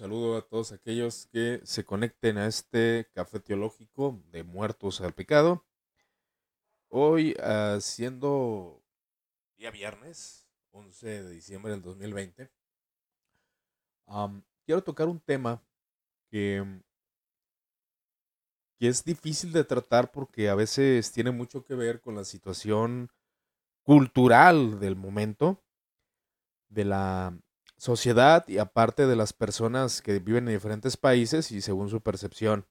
saludo a todos aquellos que se conecten a este café teológico de muertos al pecado. Hoy, ah, siendo día viernes, 11 de diciembre del 2020, quiero tocar un tema que, que es difícil de tratar porque a veces tiene mucho que ver con la situación cultural del momento, de la sociedad y aparte de las personas que viven en diferentes países y según su percepción,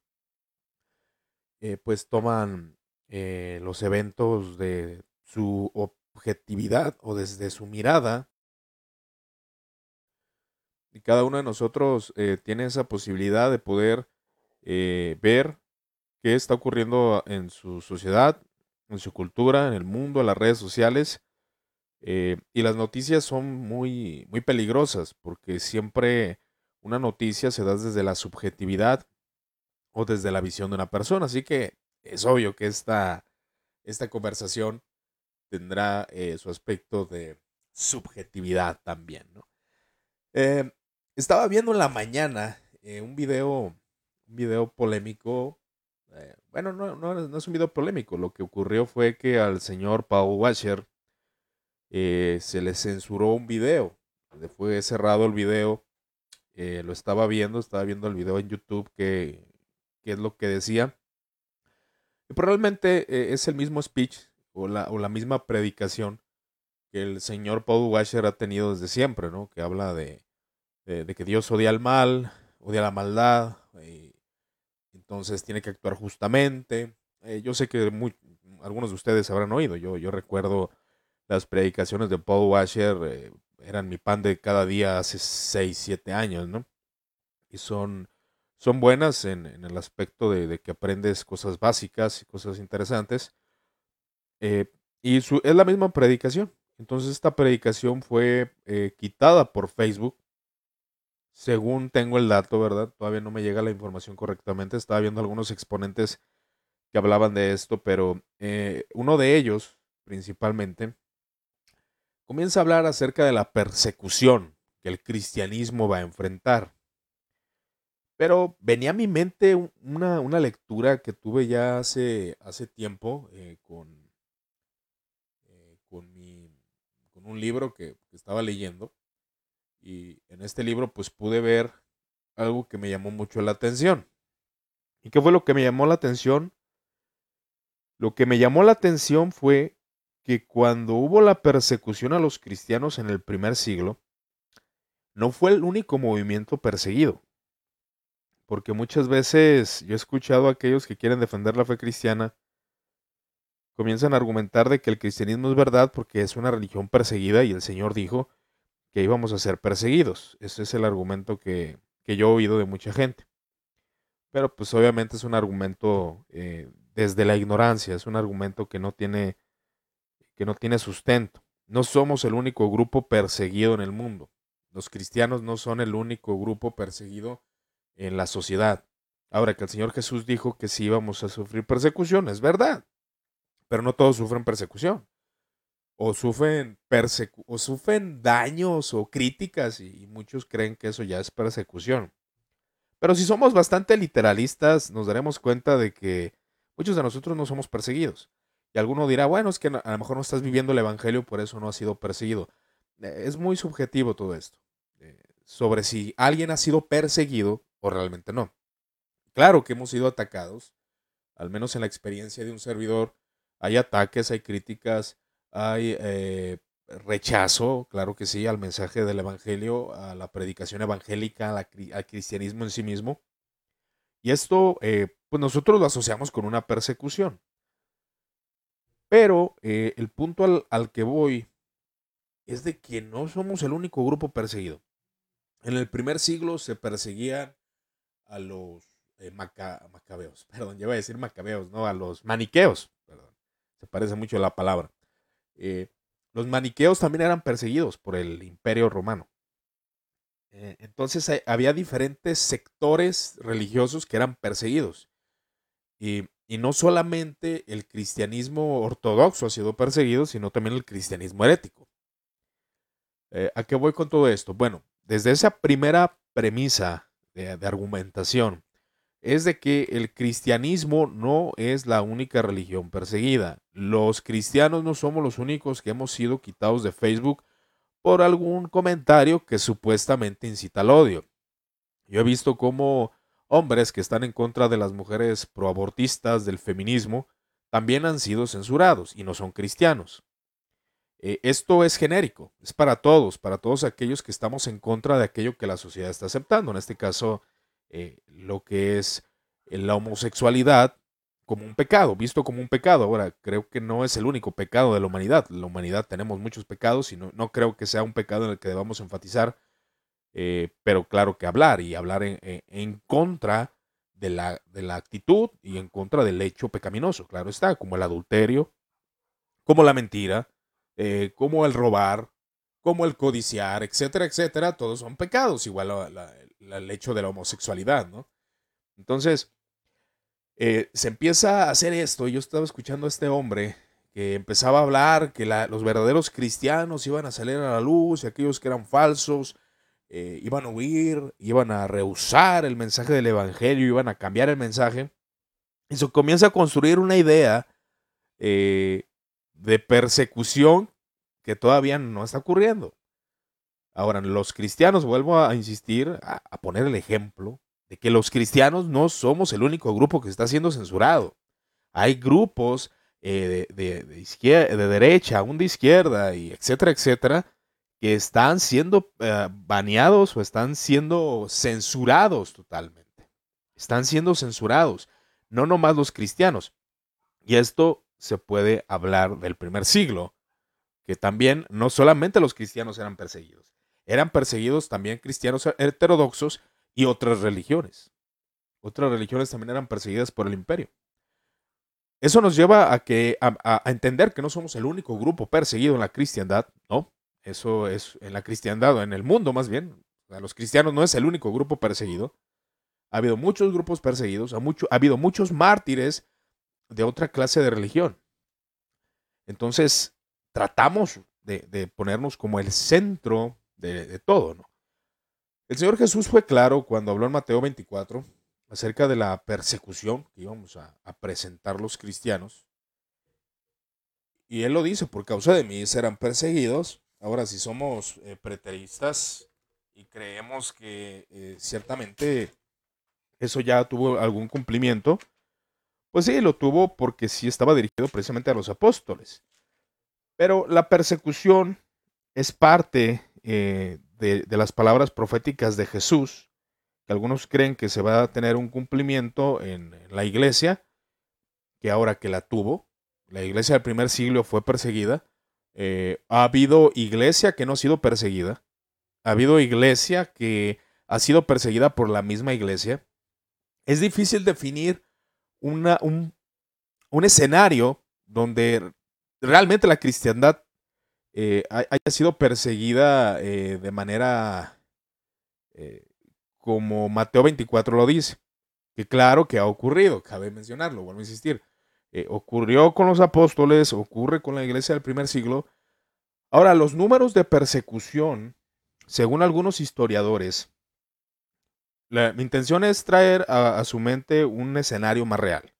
eh, pues toman eh, los eventos de su objetividad o desde su mirada. Y cada uno de nosotros eh, tiene esa posibilidad de poder ver qué está ocurriendo en su sociedad, en su cultura, en el mundo, en las redes sociales eh, y las noticias son muy, muy peligrosas porque siempre una noticia se da desde la subjetividad o desde la visión de una persona. Así que es obvio que esta, esta conversación tendrá eh, su aspecto de subjetividad también. Eh, estaba viendo en la mañana un video, un video polémico. bueno, no, no, no, es un video polémico. Lo que ocurrió fue que al señor Paul Washer eh, se le censuró un video. Fue cerrado el video. Eh, lo estaba viendo, estaba viendo el video en YouTube que, es lo que decía. Y probablemente eh, es el mismo speech o la, o la, misma predicación que el señor Paul Washer ha tenido desde siempre, ¿no? Que habla de, de, que Dios odia al mal, odia la maldad, y entonces tiene que actuar justamente. yo sé que algunos de ustedes habrán oído, yo, yo recuerdo las predicaciones de Paul Washer eh, eran mi pan de cada día hace 6, 7 años, ¿no? Y son, son buenas en, el aspecto de, que aprendes cosas básicas y cosas interesantes. Eh, y es la misma predicación. Entonces esta predicación fue eh, quitada por Facebook. Según tengo el dato, ¿verdad? Todavía no me llega la información correctamente. Estaba viendo algunos exponentes que hablaban de esto, pero uno de ellos, principalmente, comienza a hablar acerca de la persecución que el cristianismo va a enfrentar. Pero venía a mi mente una, lectura que tuve ya hace, hace tiempo eh, con, eh, con, un libro que, que, estaba leyendo. Y en este libro pues pude ver algo que me llamó mucho la atención. ¿Y qué fue lo que me llamó la atención? Lo que me llamó la atención fue que cuando hubo la persecución a los cristianos en el primer siglo, no fue el único movimiento perseguido. Porque muchas veces yo he escuchado a aquellos que quieren defender la fe cristiana, comienzan a argumentar de que el cristianismo es verdad porque es una religión perseguida y el Señor dijo que íbamos a ser perseguidos. Ese es el argumento que, yo he oído de mucha gente. Pero pues obviamente es un argumento eh, desde la ignorancia, es un argumento que no tiene que no tiene sustento. No somos el único grupo perseguido en el mundo. Los cristianos no son el único grupo perseguido en la sociedad. Ahora que el Señor Jesús dijo que sí íbamos a sufrir persecución, es verdad. Pero no todos sufren persecución. O sufren, o sufren daños o críticas y muchos creen que eso ya es persecución. Pero si somos bastante literalistas, nos daremos cuenta de que muchos de nosotros no somos perseguidos. Y alguno dirá, bueno, es que a lo mejor no estás viviendo el Evangelio, por eso no has sido perseguido. Eh, es muy subjetivo todo esto, eh, sobre si alguien ha sido perseguido o realmente no. Claro que hemos sido atacados, al menos en la experiencia de un servidor, hay ataques, hay críticas, hay eh, rechazo, claro que sí, al mensaje del Evangelio, a la predicación evangélica, al cristianismo en sí mismo. Y esto, pues nosotros lo asociamos con una persecución. Pero eh, el punto al, que voy es de que no somos el único grupo perseguido. En el primer siglo se perseguían a los eh, macabeos, perdón, ya iba a decir macabeos, no, a los maniqueos, perdón, se parece mucho a la palabra. Eh, los maniqueos también eran perseguidos por el imperio romano. entonces había diferentes sectores religiosos que eran perseguidos. Y y no solamente el cristianismo ortodoxo ha sido perseguido, sino también el cristianismo herético. Eh, ¿A qué voy con todo esto? Bueno, desde esa primera premisa de, argumentación es de que el cristianismo no es la única religión perseguida. Los cristianos no somos los únicos que hemos sido quitados de Facebook por algún comentario que supuestamente incita al odio. Yo he visto cómo hombres que están en contra de las mujeres proabortistas, del feminismo, también han sido censurados y no son cristianos. Eh, esto es genérico, es para todos, para todos aquellos que estamos en contra de aquello que la sociedad está aceptando. En este caso, eh, lo que es la homosexualidad como un pecado, visto como un pecado. Ahora, creo que no es el único pecado de la humanidad. La humanidad tenemos muchos pecados y no, creo que sea un pecado en el que debamos enfatizar, eh, pero claro que hablar y hablar en, contra de la, de la actitud y en contra del hecho pecaminoso, claro está, como el adulterio, como la mentira, eh, como el robar, como el codiciar, etcétera, etcétera, todos son pecados, igual el hecho de la homosexualidad, ¿no? Entonces, eh, se empieza a hacer esto, yo estaba escuchando a este hombre que empezaba a hablar que los verdaderos cristianos iban a salir a la luz y aquellos que eran falsos eh, iban a huir, iban a rehusar el mensaje del Evangelio, iban a cambiar el mensaje. Y se comienza a construir una idea de persecución que todavía no está ocurriendo. Ahora, los cristianos, vuelvo a insistir, a, poner el ejemplo de que los cristianos no somos el único grupo que está siendo censurado. Hay grupos eh, de, izquierda, de derecha, aún de izquierda, y etcétera, etcétera, que están siendo eh, baneados o están siendo censurados totalmente. Están siendo censurados, no nomás los cristianos. Y esto se puede hablar del primer siglo, que también no solamente los cristianos eran perseguidos, eran perseguidos también cristianos heterodoxos y otras religiones. Otras religiones también eran perseguidas por el imperio. Eso nos lleva a, que, a, entender que no somos el único grupo perseguido en la cristiandad, ¿no? Eso es en la cristiandad o en el mundo más bien. A los cristianos no es el único grupo perseguido. Ha habido muchos grupos perseguidos, ha, mucho, ha habido muchos mártires de otra clase de religión. Entonces, tratamos de, ponernos como el centro de, todo, ¿no? El Señor Jesús fue claro cuando habló en Mateo 24 acerca de la persecución que íbamos a, presentar los cristianos. Y Él lo dice, por causa de mí serán perseguidos. Ahora, si somos eh, preteristas y creemos que eh, ciertamente eso ya tuvo algún cumplimiento, pues sí, lo tuvo porque sí estaba dirigido precisamente a los apóstoles. Pero la persecución es parte eh, de, las palabras proféticas de Jesús, que algunos creen que se va a tener un cumplimiento en, la iglesia, que ahora que la tuvo, la iglesia del primer siglo fue perseguida, eh, ha habido iglesia que no ha sido perseguida, ha habido iglesia que ha sido perseguida por la misma iglesia. Es difícil definir un, escenario donde realmente la cristiandad eh, haya sido perseguida eh, de manera como Mateo 24 lo dice. Que claro que ha ocurrido, cabe mencionarlo, vuelvo a insistir. Ocurrió con los apóstoles, ocurre con la iglesia del primer siglo. Ahora, los números de persecución, según algunos historiadores, mi intención es traer a, su mente un escenario más real.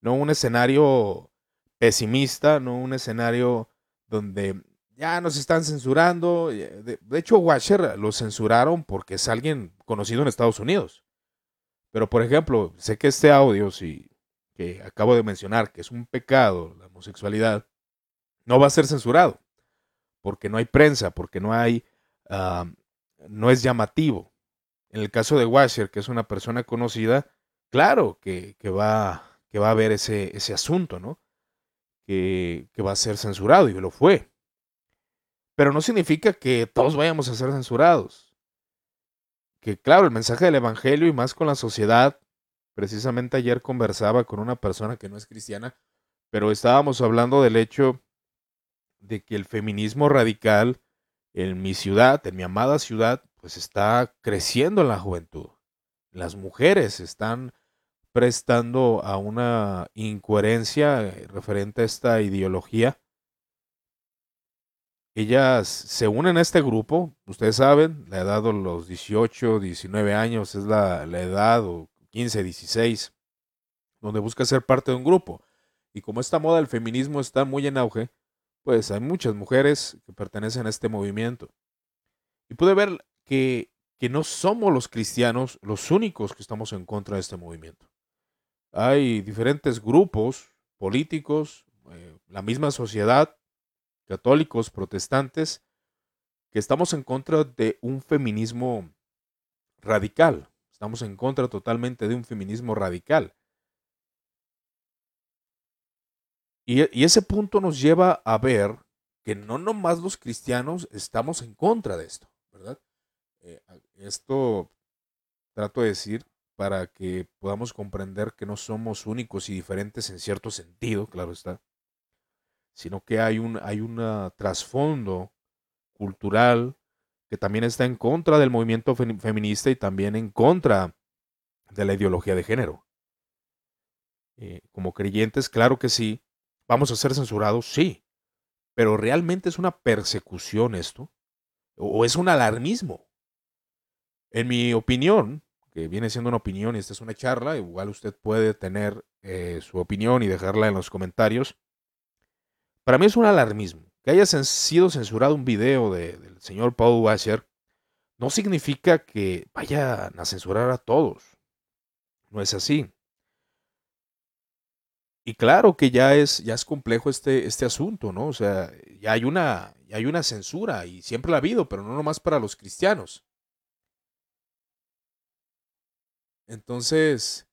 No un escenario pesimista, no un escenario donde ya nos están censurando. De, hecho, Washer lo censuraron porque es alguien conocido en Estados Unidos. Pero, por ejemplo, sé que este audio, si, que acabo de mencionar, que es un pecado, la homosexualidad, no va a ser censurado. Porque no hay prensa, porque no hay, ah, no es llamativo. En el caso de Washer, que es una persona conocida, claro que, va, que va a haber ese, ese asunto, ¿no? Que, que va a ser censurado y lo fue. Pero no significa que todos vayamos a ser censurados. Que claro, el mensaje del Evangelio y más con la sociedad, precisamente ayer conversaba con una persona que no es cristiana, pero estábamos hablando del hecho de que el feminismo radical en mi ciudad, en mi amada ciudad, pues está creciendo en la juventud. Las mujeres están prestando a una incoherencia eh, referente a esta ideología ellas se unen a este grupo, ustedes saben, la edad de los 18, 19 años es la, la edad, o 15, 16, donde busca ser parte de un grupo. Y como esta moda del feminismo está muy en auge, pues hay muchas mujeres que pertenecen a este movimiento. Y pude ver que, que no somos los cristianos los únicos que estamos en contra de este movimiento. Hay diferentes grupos políticos, eh, la misma sociedad, católicos, protestantes, que estamos en contra de un feminismo radical. Estamos en contra totalmente de un feminismo radical. Y, ese punto nos lleva a ver que no nomás los cristianos estamos en contra de esto, ¿verdad? Eh, esto trato de decir para que podamos comprender que no somos únicos y diferentes en cierto sentido, claro está, sino que hay un hay trasfondo cultural que también está en contra del movimiento feminista y también en contra de la ideología de género. Eh, como creyentes, claro que sí, ¿Vamos a ser censurados? Sí. Pero ¿realmente es una persecución esto? ¿O es un alarmismo? En mi opinión, que viene siendo una opinión y esta es una charla, igual usted puede tener eh, su opinión y dejarla en los comentarios. Para mí es un alarmismo. Que haya sido censurado un video del señor Paul Washer no significa que vayan a censurar a todos. No es así. Y claro que ya es, ya es complejo este, este asunto, ¿no? O sea, ya hay, una, ya hay una censura y siempre la ha habido, pero no nomás para los cristianos. Entonces,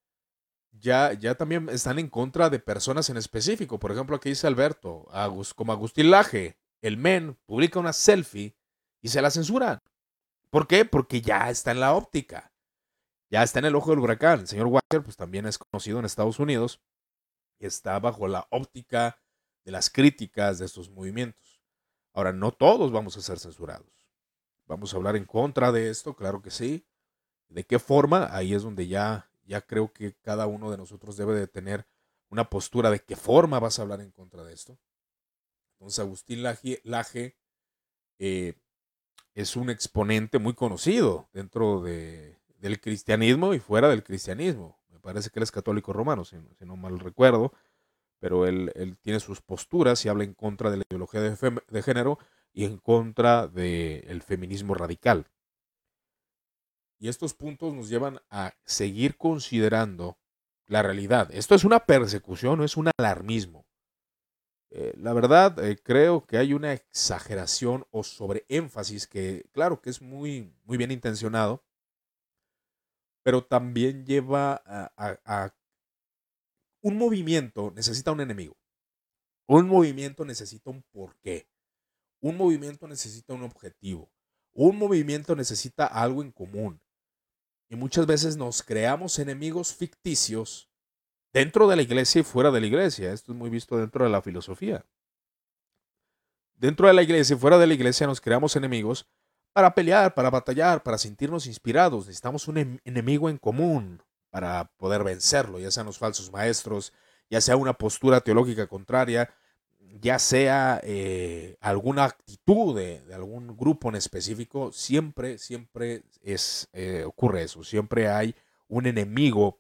ya, también están en contra de personas en específico. Por ejemplo, aquí dice Alberto, como Agustín Laje, el men publica una selfie y se la censuran. ¿Por qué? Porque ya está en la óptica. Ya está en el ojo del huracán. El señor Walker, pues también es conocido en Estados Unidos está bajo la óptica de las críticas de estos movimientos. Ahora, no todos vamos a ser censurados. Vamos a hablar en contra de esto, claro que sí. ¿De qué forma? Ahí es donde ya, ya creo que cada uno de nosotros debe de tener una postura de qué forma vas a hablar en contra de esto. Entonces, Agustín Laje, eh, es un exponente muy conocido dentro de, del cristianismo y fuera del cristianismo parece que él es católico romano, si, no mal recuerdo, pero él, tiene sus posturas y habla en contra de la ideología de, género y en contra del feminismo radical. Y estos puntos nos llevan a seguir considerando la realidad. Esto es una persecución, no es un alarmismo. Eh, la verdad, eh, creo que hay una exageración o sobreénfasis que, claro, que es muy, muy bien intencionado, pero también lleva a, un movimiento necesita un enemigo. Un movimiento necesita un porqué. Un movimiento necesita un objetivo. Un movimiento necesita algo en común. Y muchas veces nos creamos enemigos ficticios dentro de la iglesia y fuera de la iglesia. Esto es muy visto dentro de la filosofía. Dentro de la iglesia y fuera de la iglesia nos creamos enemigos para pelear, para batallar, para sentirnos inspirados. Necesitamos un enemigo en común para poder vencerlo, ya sean los falsos maestros, ya sea una postura teológica contraria, ya sea eh, alguna actitud de, algún grupo en específico, siempre, siempre es, eh, ocurre eso, siempre hay un enemigo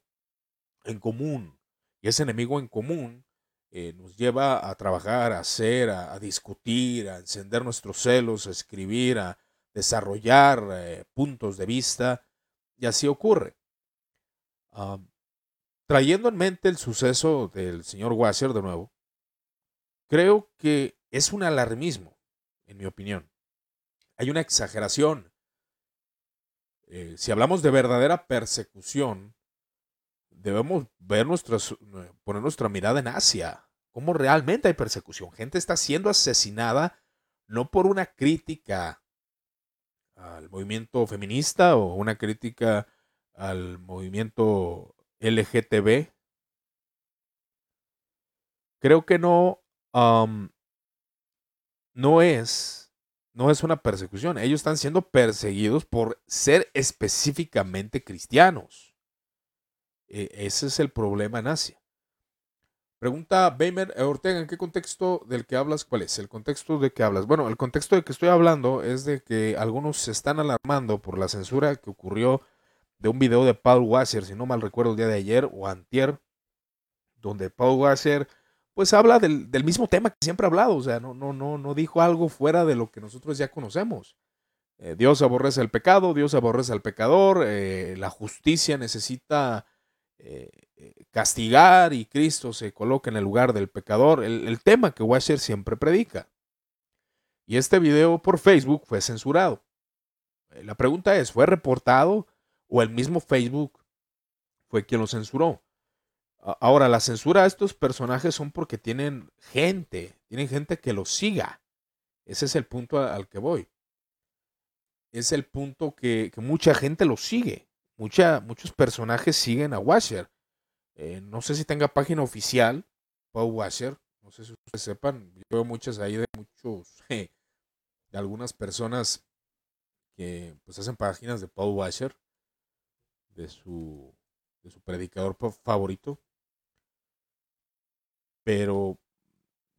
en común. Y ese enemigo en común eh, nos lleva a trabajar, a hacer, a discutir, a encender nuestros celos, a escribir, a, desarrollar puntos de vista, y así ocurre. trayendo en mente el suceso del señor Wasser de nuevo, creo que es un alarmismo, en mi opinión. Hay una exageración. Eh, si hablamos de verdadera persecución, debemos ver nuestras, poner nuestra mirada en Asia. ¿Cómo realmente hay persecución? Gente está siendo asesinada no por una crítica al movimiento feminista o una crítica al movimiento LGTB. Creo que no, no es, no es una persecución. Ellos están siendo perseguidos por ser específicamente cristianos. E, ese es el problema en Asia. Pregunta Beimer eh, Ortega, ¿en qué contexto del que hablas? ¿Cuál es? El contexto de que hablas. Bueno, el contexto de que estoy hablando es de que algunos se están alarmando por la censura que ocurrió de un video de Paul Wasser, si no mal recuerdo el día de ayer o antier, donde Paul Wasser pues habla del, mismo tema que siempre ha hablado, o sea, no, no, no, no dijo algo fuera de lo que nosotros ya conocemos. Eh, Dios aborrece el pecado, Dios aborrece al pecador, eh, la justicia necesita eh, castigar y Cristo se coloca en el lugar del pecador, el, tema que Washer siempre predica. Y este video por Facebook fue censurado. La pregunta es, ¿fue reportado o el mismo Facebook fue quien lo censuró? Ahora, la censura a estos personajes son porque tienen gente, tienen gente que los siga. Ese es el punto al que voy es el punto que, mucha gente lo sigue. Mucha, muchos personajes siguen a Washer. Eh, no sé si tenga página oficial, Paul Washer. No sé si ustedes sepan. Yo veo muchas ahí de muchos, de algunas personas que pues hacen páginas de Paul Washer, de su, de su predicador favorito. Pero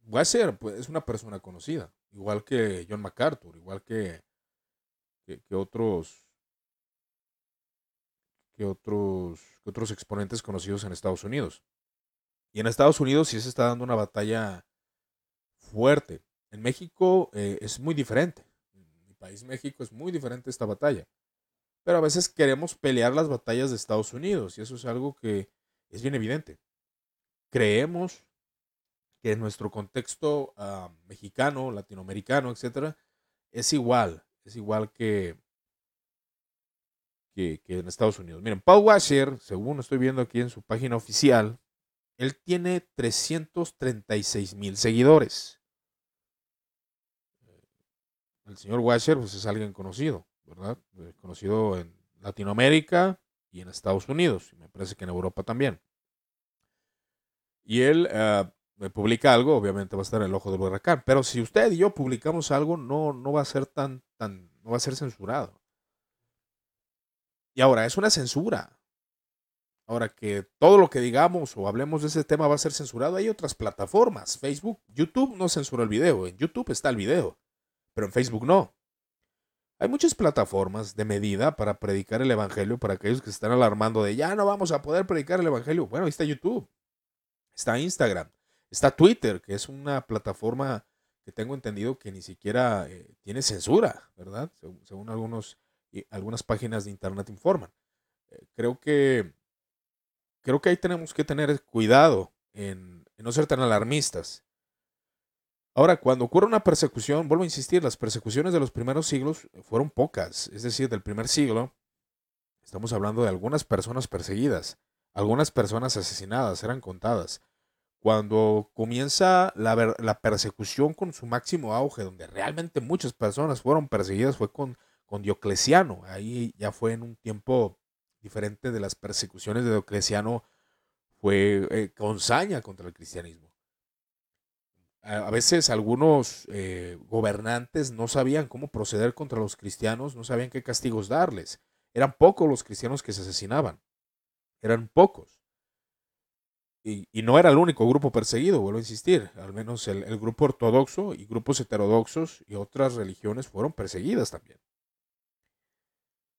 Washer pues, es una persona conocida, igual que John MacArthur, igual que que, otros que otros que otros exponentes conocidos en Estados Unidos. Y en Estados Unidos sí se está dando una batalla fuerte. En México eh, es muy diferente. En mi país México es muy diferente esta batalla. Pero a veces queremos pelear las batallas de Estados Unidos y eso es algo que es bien evidente. Creemos que en nuestro contexto ah, mexicano, latinoamericano, etcétera, es igual es igual que, que, en Estados Unidos. Miren, Paul Washer, según estoy viendo aquí en su página oficial, él tiene 336 mil seguidores. El señor Washer pues, es alguien conocido, ¿verdad? Eh, conocido en Latinoamérica y en Estados Unidos. Y me parece que en Europa también. Y él ah, me publica algo, obviamente va a estar en el ojo del huracán. Pero si usted y yo publicamos algo, no, no va a ser tan, tan, no va a ser censurado. Y ahora, es una censura. Ahora que todo lo que digamos o hablemos de ese tema va a ser censurado, hay otras plataformas. Facebook, YouTube no censura el video. En YouTube está el video, pero en Facebook no. Hay muchas plataformas de medida para predicar el Evangelio para aquellos que se están alarmando de ya no vamos a poder predicar el Evangelio. Bueno, ahí está YouTube, está Instagram, Está Twitter, que es una plataforma que tengo entendido que ni siquiera eh, tiene censura, ¿verdad? Según, algunos, algunas páginas de internet informan. Eh, creo que creo que ahí tenemos que tener cuidado en, no ser tan alarmistas. Ahora, cuando ocurre una persecución, vuelvo a insistir, las persecuciones de los primeros siglos fueron pocas, es decir, del primer siglo, estamos hablando de algunas personas perseguidas, algunas personas asesinadas, eran contadas. Cuando comienza la, persecución con su máximo auge, donde realmente muchas personas fueron perseguidas, fue con, Diocleciano. Ahí ya fue en un tiempo diferente de las persecuciones de Diocleciano, fue eh, con saña contra el cristianismo. A, veces algunos eh, gobernantes no sabían cómo proceder contra los cristianos, no sabían qué castigos darles. Eran pocos los cristianos que se asesinaban. Eran pocos y, no era el único grupo perseguido, vuelvo a insistir, al menos el, grupo ortodoxo y grupos heterodoxos y otras religiones fueron perseguidas también.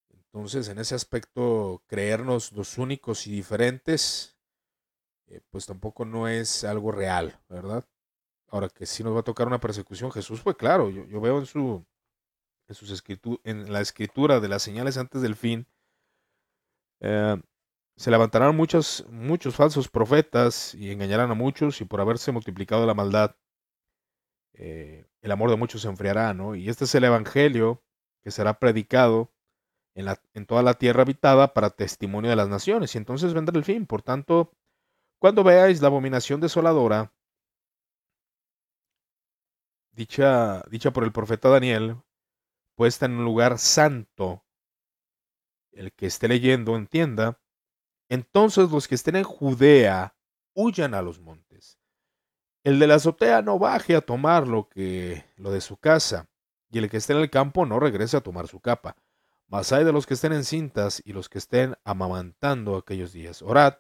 Entonces, en ese aspecto, creernos los únicos y diferentes, eh, pues tampoco no es algo real, ¿verdad? Ahora que sí nos va a tocar una persecución, Jesús fue claro, yo, veo en su en, sus en la escritura de las señales antes del fin, eh, se levantarán muchos, muchos falsos profetas y engañarán a muchos y por haberse multiplicado la maldad, eh, el amor de muchos se enfriará, ¿no? Y este es el Evangelio que será predicado en, la, en toda la tierra habitada para testimonio de las naciones. Y entonces vendrá el fin. Por tanto, cuando veáis la abominación desoladora, dicha, dicha por el profeta Daniel, puesta en un lugar santo, el que esté leyendo entienda, entonces los que estén en Judea huyan a los montes. El de la azotea no baje a tomar lo que lo de su casa, y el que esté en el campo no regrese a tomar su capa. Mas hay de los que estén en cintas y los que estén amamantando aquellos días. Orad,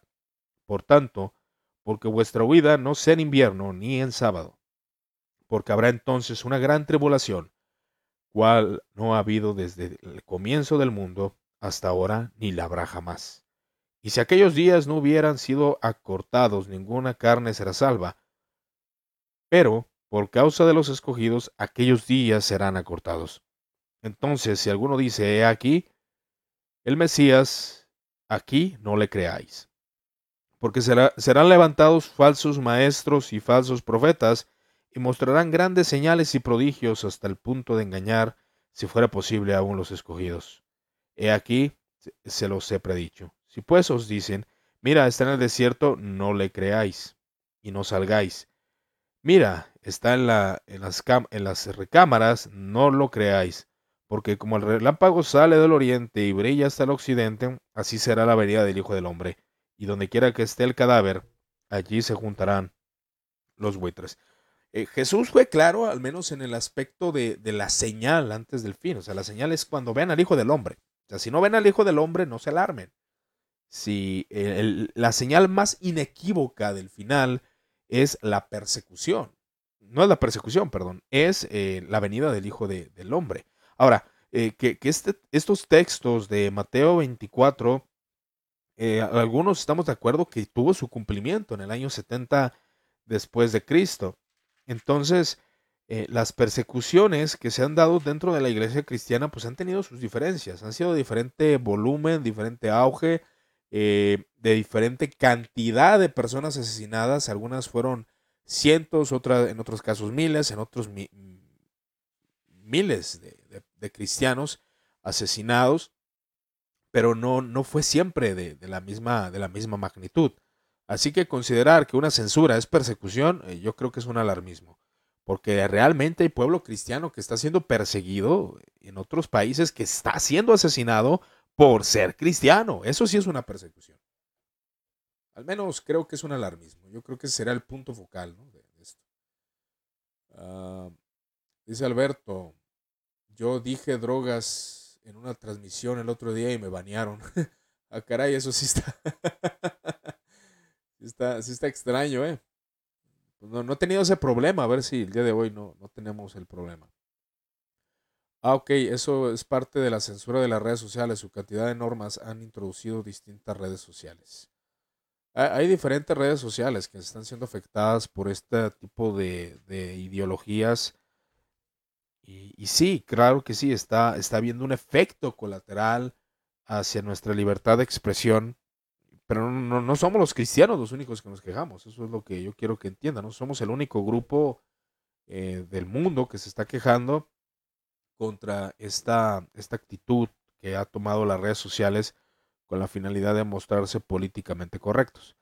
por tanto, porque vuestra huida no sea en invierno ni en sábado, porque habrá entonces una gran tribulación, cual no ha habido desde el comienzo del mundo hasta ahora, ni la habrá jamás. Y si aquellos días no hubieran sido acortados, ninguna carne será salva. Pero, por causa de los escogidos, aquellos días serán acortados. Entonces, si alguno dice, he aquí, el Mesías, aquí no le creáis. Porque serán levantados falsos maestros y falsos profetas, y mostrarán grandes señales y prodigios hasta el punto de engañar, si fuera posible, aún los escogidos. He aquí, se los he predicho. Si pues os dicen, mira, está en el desierto, no le creáis, y no salgáis. Mira, está en, la, en, las, recámaras, no lo creáis porque como el relámpago sale del oriente y brilla hasta el occidente, así será la venida del Hijo del Hombre. Y donde quiera que esté el cadáver, allí se juntarán los buitres. Eh, Jesús fue claro, al menos en el aspecto de, la señal antes del fin. O sea, la señal es cuando ven al Hijo del Hombre. O sea, si no ven al Hijo del Hombre, no se alarmen. Si la señal más inequívoca del final es la persecución. No es la persecución, perdón, es eh, la venida del Hijo del Hombre. Ahora, eh, que, este, estos textos de Mateo 24, eh, algunos estamos de acuerdo que tuvo su cumplimiento en el año 70 después de Cristo. Entonces, las persecuciones que se han dado dentro de la iglesia cristiana, pues han tenido sus diferencias, han sido de diferente volumen, diferente auge, de diferente cantidad de personas asesinadas. Algunas fueron cientos, otras en otros casos miles, en otros miles de, de cristianos asesinados, pero no, no fue siempre de, la misma, de la misma magnitud. Así que considerar que una censura es persecución, eh, yo creo que es un alarmismo, porque realmente hay pueblo cristiano que está siendo perseguido en otros países, que está siendo asesinado por ser cristiano. Eso sí es una persecución. Al menos creo que es un alarmismo. Yo creo que será el punto focal de, esto. Ah, dice Alberto, yo dije drogas en una transmisión el otro día y me banearon. ah, caray, eso sí está. sí está, sí está extraño, ¿eh? Pues no, no he tenido ese problema. A ver si el día de hoy no, no tenemos el problema. Ah, ok, eso es parte de la censura de las redes sociales. Su cantidad de normas han introducido distintas redes sociales. Hay diferentes redes sociales que están siendo afectadas por este tipo de, de ideologías y, sí, claro que sí, está, está habiendo un efecto colateral hacia nuestra libertad de expresión, pero no, no, somos los cristianos los únicos que nos quejamos, eso es lo que yo quiero que entiendan, no somos el único grupo eh, del mundo que se está quejando contra esta, esta actitud que ha tomado las redes sociales con la finalidad de mostrarse políticamente correctos.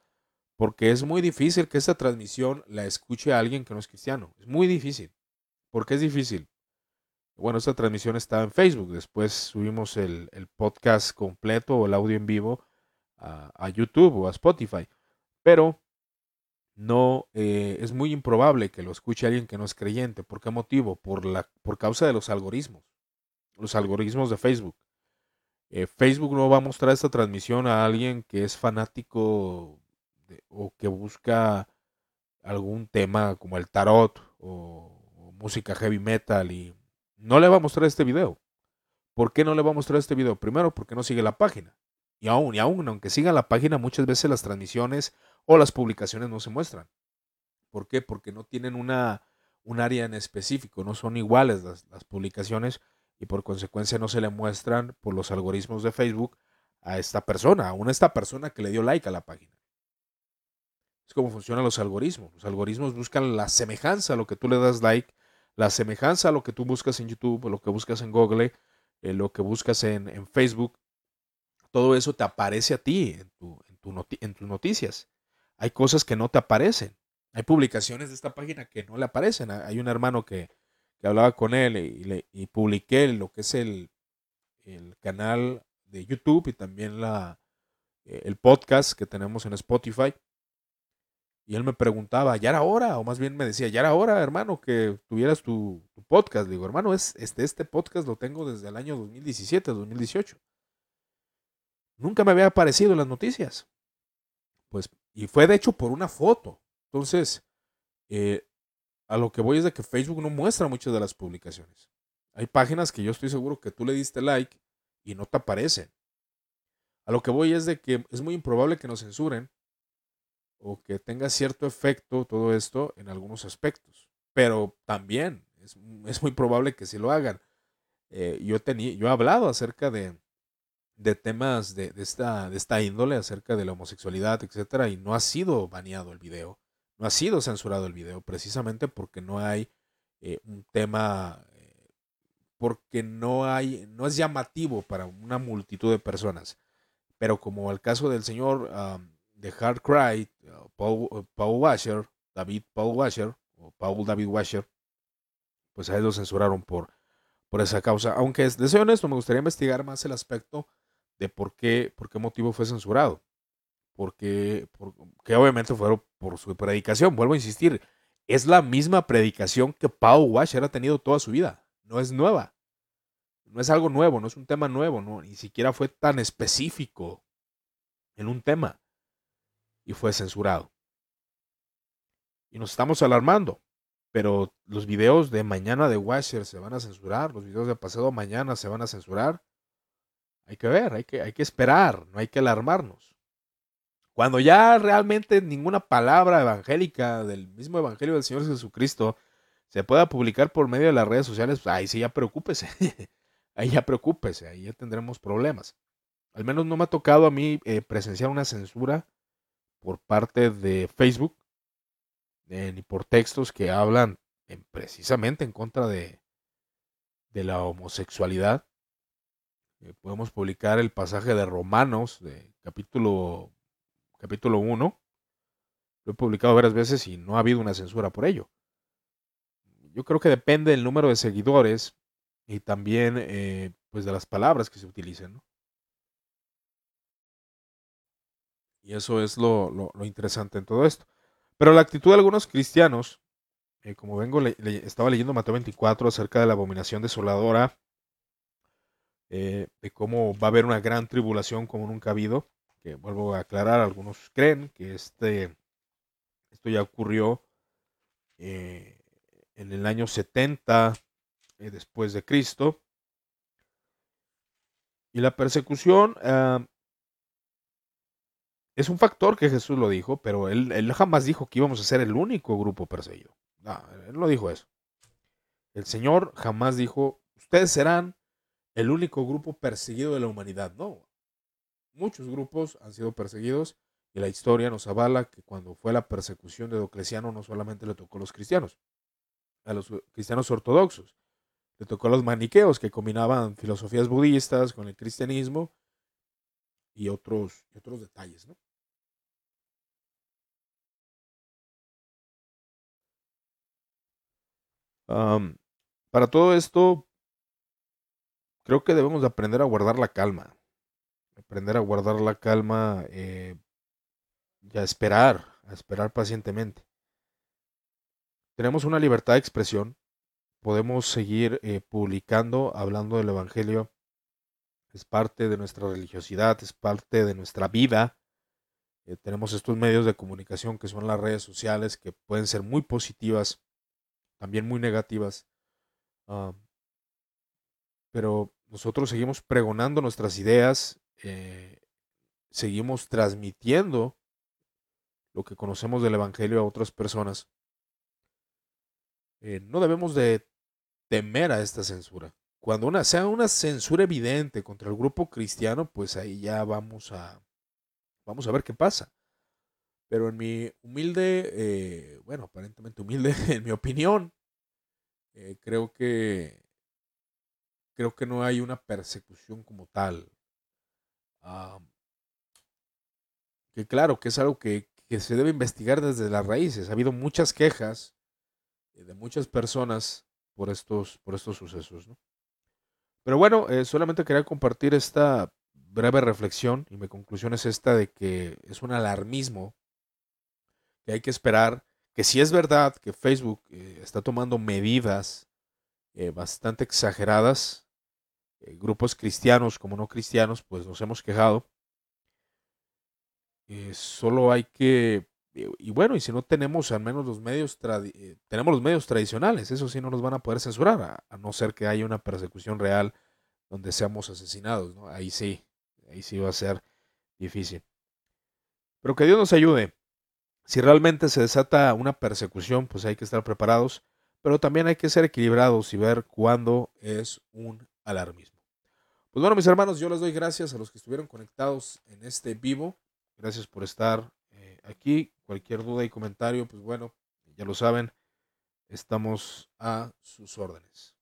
Porque es muy difícil que esta transmisión la escuche a alguien que no es cristiano. Es muy difícil. ¿Por qué es difícil? Bueno, esta transmisión está en Facebook. Después subimos el, podcast completo o el audio en vivo a, YouTube o a Spotify. Pero no eh, es muy improbable que lo escuche alguien que no es creyente. ¿Por qué motivo? Por, la, por causa de los algoritmos. Los algoritmos de Facebook. Eh, Facebook no va a mostrar esta transmisión a alguien que es fanático o que busca algún tema como el tarot o música heavy metal y no le va a mostrar este video. ¿Por qué no le va a mostrar este video? Primero, porque no sigue la página. Y aún, y aún, aunque siga la página, muchas veces las transmisiones o las publicaciones no se muestran. ¿Por qué? Porque no tienen una, un área en específico, no son iguales las, publicaciones y por consecuencia no se le muestran por los algoritmos de Facebook a esta persona, aún a esta persona que le dio like a la página. Es como funcionan los algoritmos. Los algoritmos buscan la semejanza a lo que tú le das like la semejanza a lo que tú buscas en YouTube, lo que buscas en Google, eh, lo que buscas en, Facebook, todo eso te aparece a ti en, tu, en, tus noticias. Hay cosas que no te aparecen. Hay publicaciones de esta página que no le aparecen. Hay un hermano que, hablaba con él y, le, publiqué lo que es el, canal de YouTube y también la, eh, el podcast que tenemos en Spotify. Y él me preguntaba, ¿ya era hora? O más bien me decía, ¿ya era hora, hermano, que tuvieras tu, podcast? digo, hermano, es, este, este podcast lo tengo desde el año 2017, 2018. Nunca me había aparecido en las noticias. Pues Y fue de hecho por una foto. Entonces, eh, a lo que voy es de que Facebook no muestra muchas de las publicaciones. Hay páginas que yo estoy seguro que tú le diste like y no te aparecen. A lo que voy es de que es muy improbable que nos censuren o que tenga cierto efecto todo esto en algunos aspectos. Pero también es, muy probable que sí lo hagan. Eh, yo, yo he hablado acerca de, de temas de, esta, de esta índole, acerca de la homosexualidad, etcétera, y no ha sido baneado el video, no ha sido censurado el video, precisamente porque no hay eh, un tema porque no hay, no es llamativo para una multitud de personas. Pero como el caso del señor de Hard Cry, uh, Paul, Washer, David Paul Washer, o Paul David Washer, pues a él lo censuraron por, por esa causa. Aunque de ser honesto, me gustaría investigar más el aspecto de por qué, por qué motivo fue censurado. Porque, porque obviamente fue por su predicación. Vuelvo a insistir, es la misma predicación que Paul Washer ha tenido toda su vida no es nueva. No es algo nuevo, no es un tema nuevo, no, ni siquiera fue tan específico en un tema y fue censurado. Y nos estamos alarmando, pero los videos de mañana de Washer se van a censurar, los videos de pasado mañana se van a censurar. Hay que ver, hay que, hay que esperar, no hay que alarmarnos. Cuando ya realmente ninguna palabra evangélica del mismo Evangelio del Señor Jesucristo se pueda publicar por medio de las redes sociales, ahí sí ya preocúpese. ahí ya preocúpese, ahí ya tendremos problemas. Al menos no me ha tocado a mí eh, presenciar una censura por parte de Facebook, eh, ni por textos que hablan precisamente en contra de, de la homosexualidad. Eh, podemos publicar el pasaje de Romanos, de capítulo, capítulo 1. Lo he publicado varias veces y no ha habido una censura por ello yo creo que depende del número de seguidores y también eh, pues de las palabras que se utilicen. Y eso es lo, interesante en todo esto. Pero la actitud de algunos cristianos, eh, como vengo, estaba leyendo Mateo 24 acerca de la abominación desoladora, eh, de cómo va a haber una gran tribulación como nunca ha habido, que vuelvo a aclarar, algunos creen que este, esto ya ocurrió en el año 70 eh, después de Cristo. Y la persecución ah, es un factor que Jesús lo dijo, pero él, él, jamás dijo que íbamos a ser el único grupo perseguido. No, él no dijo eso. El Señor jamás dijo, ustedes serán el único grupo perseguido de la humanidad. No. Muchos grupos han sido perseguidos y la historia nos avala que cuando fue la persecución de Diocleciano no solamente le tocó a los cristianos, a los cristianos ortodoxos. Le tocó a los maniqueos que combinaban filosofías budistas con el cristianismo y otros, otros detalles. para todo esto, creo que debemos de aprender a guardar la calma. Aprender a guardar la calma eh, y a esperar, a esperar pacientemente tenemos una libertad de expresión, podemos seguir eh, publicando, hablando del Evangelio, es parte de nuestra religiosidad, es parte de nuestra vida. Eh, tenemos estos medios de comunicación que son las redes sociales, que pueden ser muy positivas, también muy negativas. Ah, pero nosotros seguimos pregonando nuestras ideas, eh, seguimos transmitiendo lo que conocemos del Evangelio a otras personas. Eh, no debemos de temer a esta censura. Cuando una, sea una censura evidente contra el grupo cristiano, pues ahí ya vamos a, vamos a ver qué pasa. Pero en mi humilde, eh, bueno, aparentemente humilde, en mi opinión, creo que creo que no hay una persecución como tal. que claro, que es algo que, que se debe investigar desde las raíces. Ha habido muchas quejas eh, de muchas personas por estos, por estos sucesos. Pero bueno, eh, solamente quería compartir esta breve reflexión y mi conclusión es esta de que es un alarmismo que hay que esperar que si es verdad que Facebook eh, está tomando medidas bastante exageradas, grupos cristianos como no cristianos, pues nos hemos quejado. eh, solo hay que, y, bueno, y si no tenemos al menos los medios, eh, tenemos los medios tradicionales, eso sí no nos van a poder censurar, a, no ser que haya una persecución real donde seamos asesinados. Ahí sí, ahí sí va a ser difícil. Pero que Dios nos ayude. Si realmente se desata una persecución, pues hay que estar preparados, pero también hay que ser equilibrados y ver cuándo es un alarmismo. Pues bueno, mis hermanos, yo les doy gracias a los que estuvieron conectados en este vivo. Gracias por estar eh, aquí. Cualquier duda y comentario, pues bueno, ya lo saben, estamos a sus órdenes.